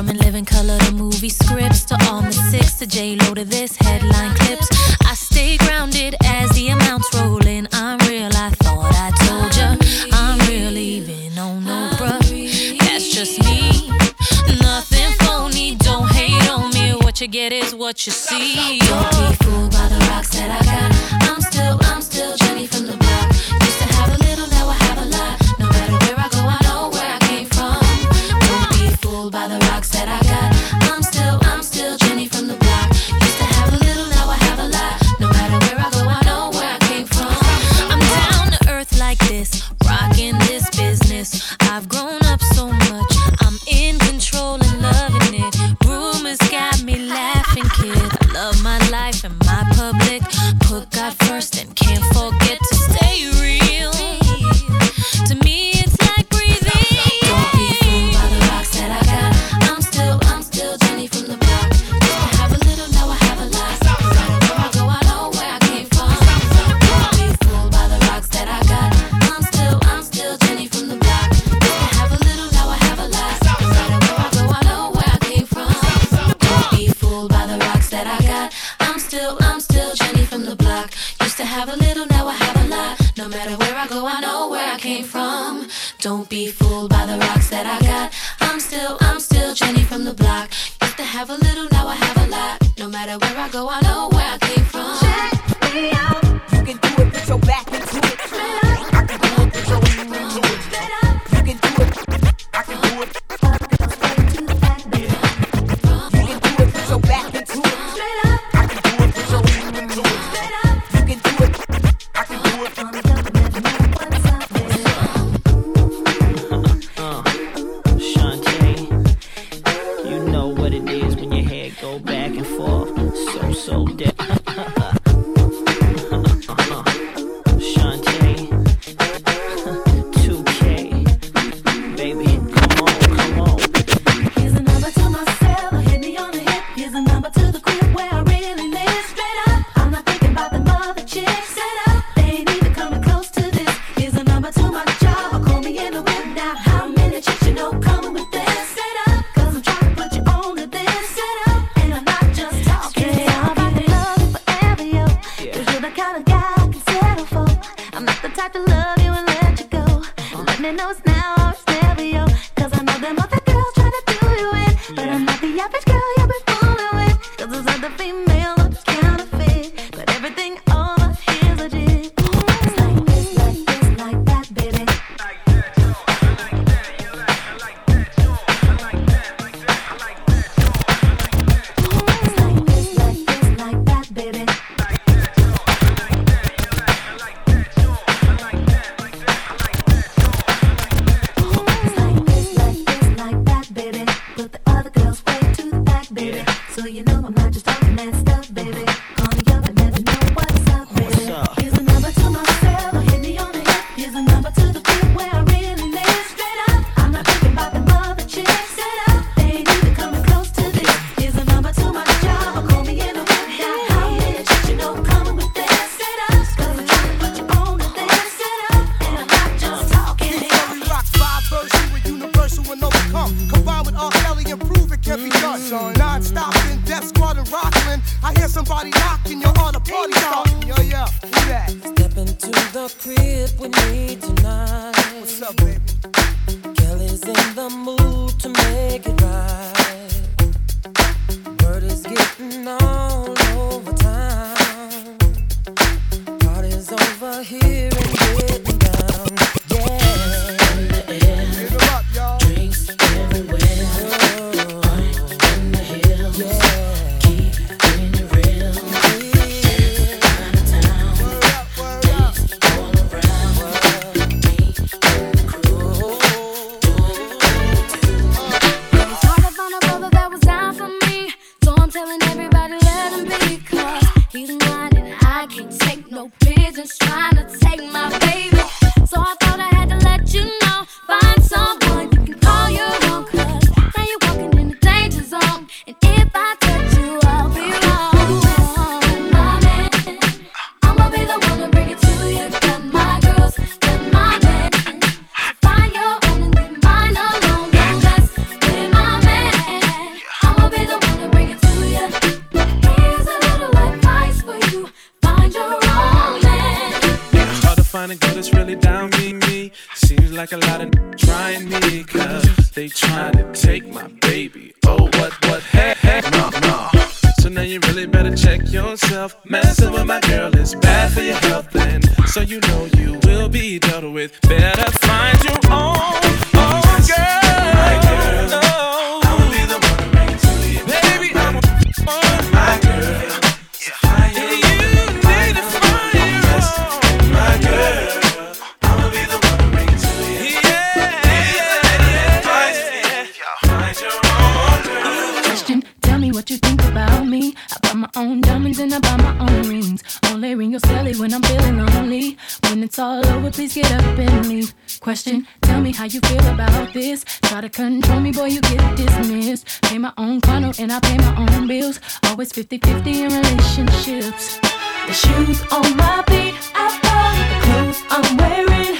From in living color to movie scripts to on the six to J Lo to this headline clips. I stay grounded as the amounts roll in. I'm real. I thought I told ya. I'm real, even on no. That's just me. Nothing phony. Don't hate on me. What you get is what you see. Don't be fooled by the rocks that I got. by the rocks that I got. that I got. I'm still, I'm still Jenny from the block. Used to have a little, now I have a lot. No matter where I go, I know where I came from. Check me out. You can do it, put your back into it. I can do it, put your into it. You can do it. I can do it. the crib with me tonight. What's up, baby? Kelly's in the mood to make it right. Word is getting all over town. Party's over here and getting down. better check yourself. Messing with my girl is bad for your health, and so you know you will be dealt with. Better find your own. reason I buy my own rings. Only ring your celly when I'm feeling lonely. When it's all over, please get up and leave. Question, tell me how you feel about this. Try to control me, boy, you get dismissed. Pay my own condo and I pay my own bills. Always 50 50 in relationships. The shoes on my feet, I bought the clothes I'm wearing.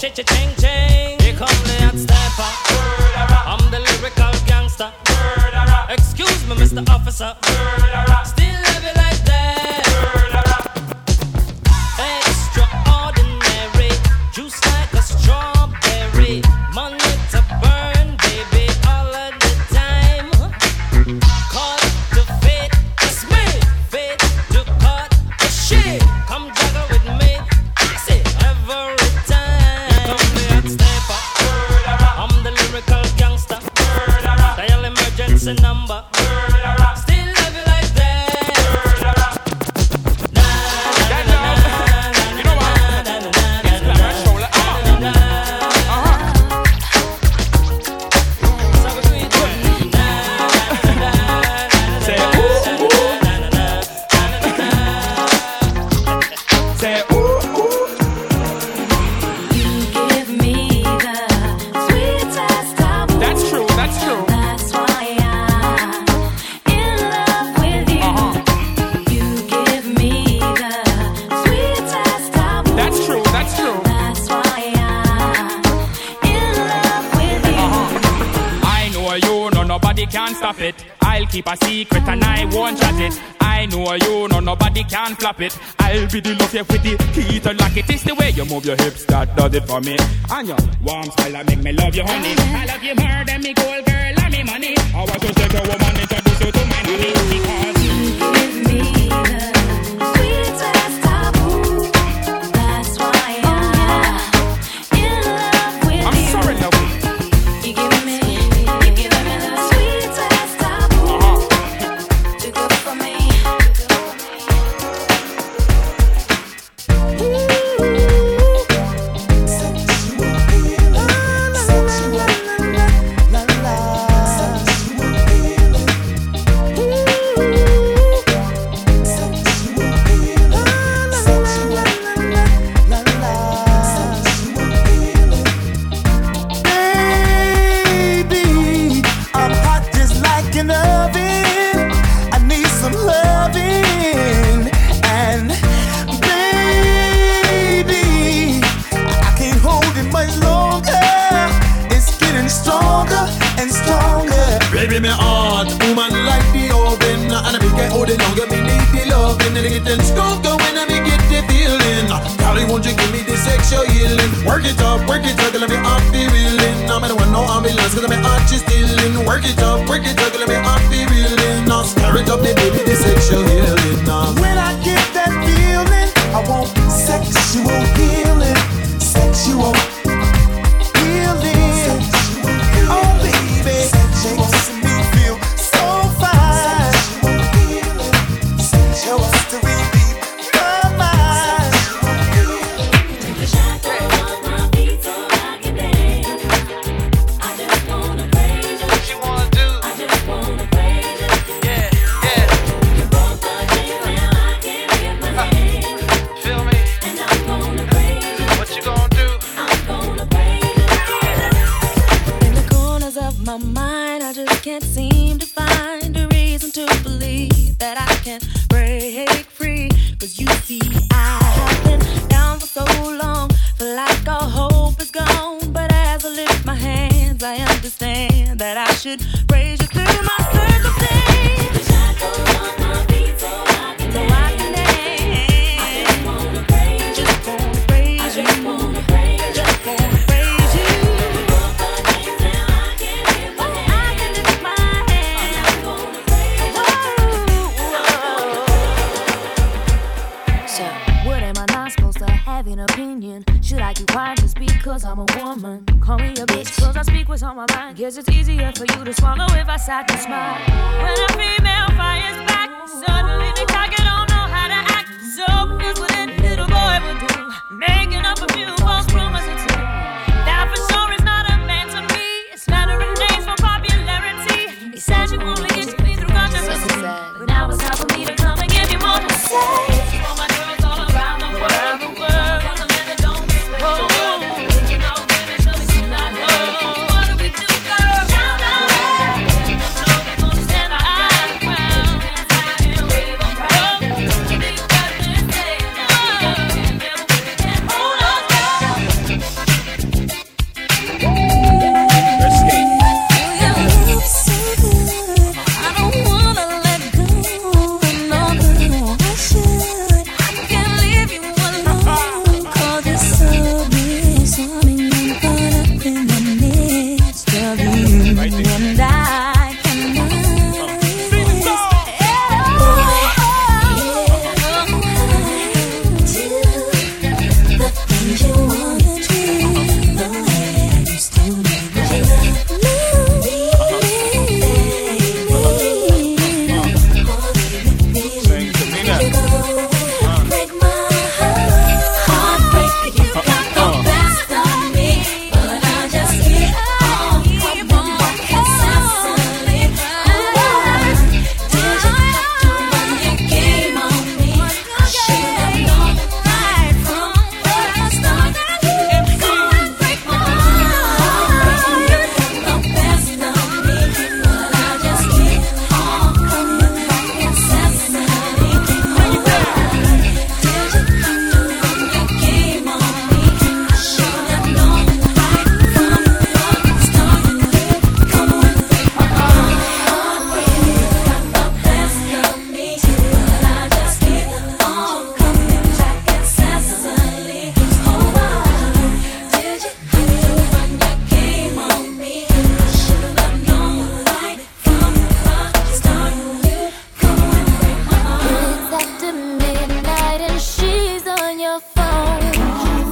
Ching ching ching. Here come the hot sniper. I'm the lyrical gangster. Excuse me, Mr. Officer. Still love you like that. Extraordinary, juice like a strawberry. Money to burn, baby, all of the time. Caught the fate, me. Fate to cut the shit. it. I know you, no nobody can flop it. I'll be the love with the key to lock it. It's the way you move your hips that does it for me. And your warm style that make me love you, honey. I love you more than me gold girl and me money. I want to take a woman introduce you to my money because you give me. And baby, I can't hold it much longer. It's getting stronger and stronger. Baby, my heart, woman, like the oven. And I can't hold it longer. Me need the loving. And I get the stronger when I make the feeling. Won't you give me the sexual healing? Work it up, work it up, let me off the reeling. No matter what, no ambulance, cause I'm heart just stealing. Work it up, work it up, let me off the reeling. Now stir it up, the baby, the sexual healing. Now When I get that feeling, I want sexual healing. Sexual Understand that I should praise you through my. So I can dance. Just wanna praise you. Wanna praise you. So, what am I not supposed to have an opinion? Should I keep quiet just because I'm a woman? Call me a bitch cause I speak on my mind. Guess it's easier for you to swallow if I sat and smile. When a female fires back, suddenly they talk and don't know how to act. So here's what that little boy would do. Making up a few false promises too. That for sure is not a man to me. It's flattering names for popularity. He says you only get to me through controversy. But now it's time for me to come and give you more to say.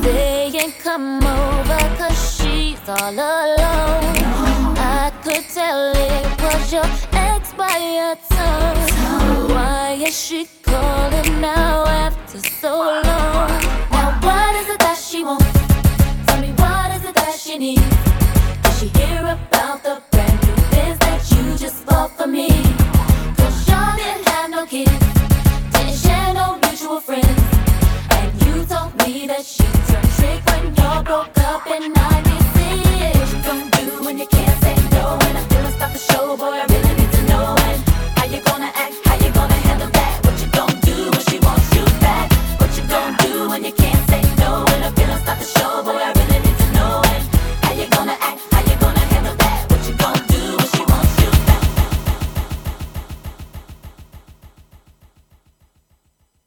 Phone. Saying come over cause she's all alone. I could tell it was your ex by your tone. Why is she calling now after so long? Now what is it that she wants? Tell me what is it that she needs? Did she hear about the brand new biz that you just bought for me? Cause y'all didn't have no kids. Friends.